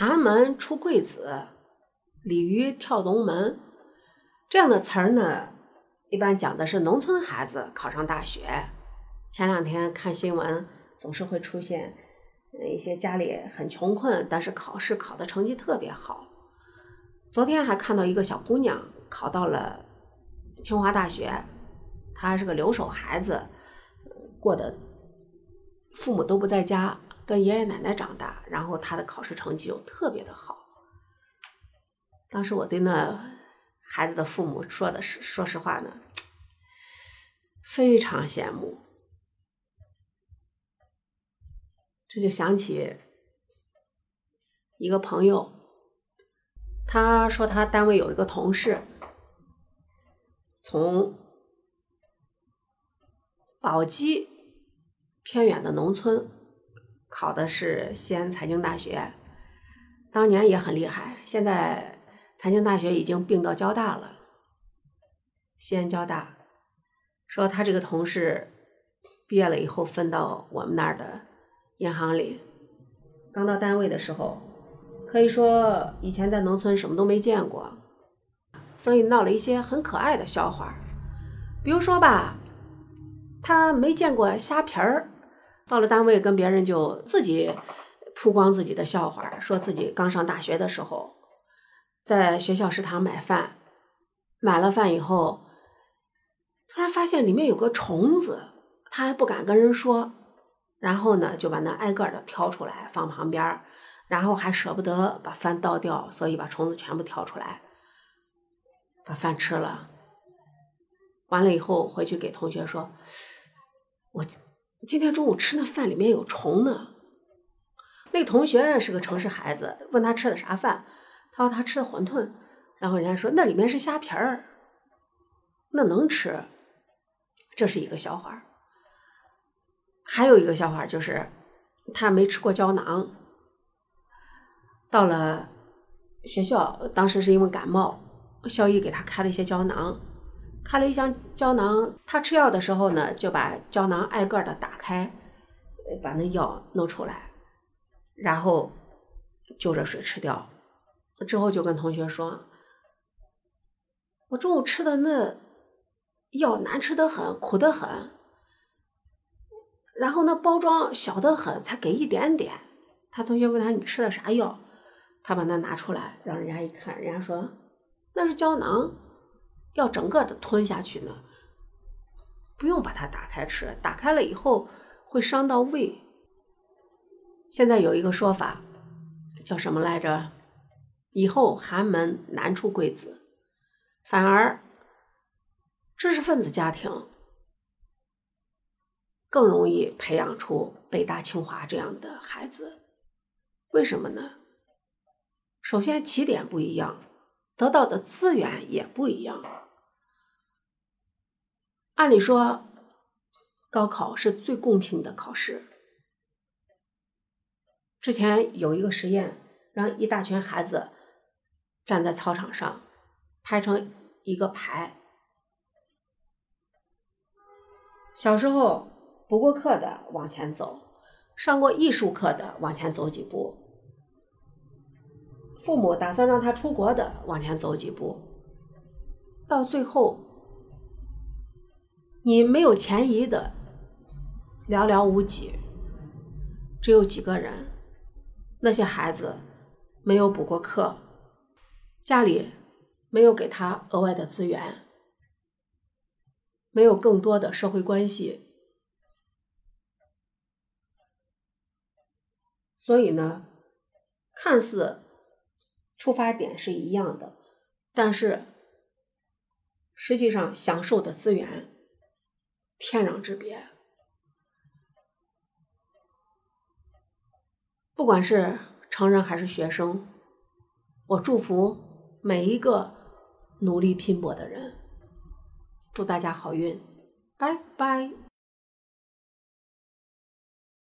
寒门出贵子，鲤鱼跳龙门，这样的词儿呢，一般讲的是农村孩子考上大学。前两天看新闻，总是会出现一些家里很穷困，但是考试考的成绩特别好。昨天还看到一个小姑娘考到了清华大学，她还是个留守孩子，过的父母都不在家，跟爷爷奶奶长大，然后他的考试成绩又特别的好。当时我对那孩子的父母说的是，说实话呢，非常羡慕。这就想起一个朋友，他说他单位有一个同事，从宝鸡偏远的农村考的是西安财经大学，当年也很厉害。现在财经大学已经并到交大了，西安交大。说他这个同事毕业了以后分到我们那儿的。银行里，刚到单位的时候，可以说以前在农村什么都没见过，所以闹了一些很可爱的笑话。比如说吧，他没见过虾皮儿，到了单位跟别人就自己曝光自己的笑话，说自己刚上大学的时候，在学校食堂买饭，买了饭以后，突然发现里面有个虫子，他还不敢跟人说。然后呢，就把那挨个的挑出来放旁边然后还舍不得把饭倒掉，所以把虫子全部挑出来，把饭吃了。完了以后回去给同学说：“我今天中午吃那饭里面有虫呢。”那个同学是个城市孩子，问他吃的啥饭，他说他吃的馄饨，然后人家说那里面是虾皮儿，那能吃？这是一个笑话。还有一个笑话就是，他没吃过胶囊。到了学校，当时是因为感冒，校医给他开了一些胶囊，开了一箱胶囊。他吃药的时候呢，就把胶囊挨个的打开，把那药弄出来，然后就着水吃掉。之后就跟同学说：“我中午吃的那药难吃的很，苦的很。”然后那包装小的很，才给一点点。他同学问他：“你吃的啥药？”他把那拿出来，让人家一看，人家说：“那是胶囊，要整个的吞下去呢，不用把它打开吃。打开了以后会伤到胃。”现在有一个说法，叫什么来着？以后寒门难出贵子，反而知识分子家庭。更容易培养出北大清华这样的孩子，为什么呢？首先起点不一样，得到的资源也不一样。按理说，高考是最公平的考试。之前有一个实验，让一大群孩子站在操场上，排成一个排，小时候。补过课的往前走，上过艺术课的往前走几步，父母打算让他出国的往前走几步，到最后，你没有前移的寥寥无几，只有几个人。那些孩子没有补过课，家里没有给他额外的资源，没有更多的社会关系。所以呢，看似出发点是一样的，但是实际上享受的资源天壤之别。不管是成人还是学生，我祝福每一个努力拼搏的人，祝大家好运，拜拜。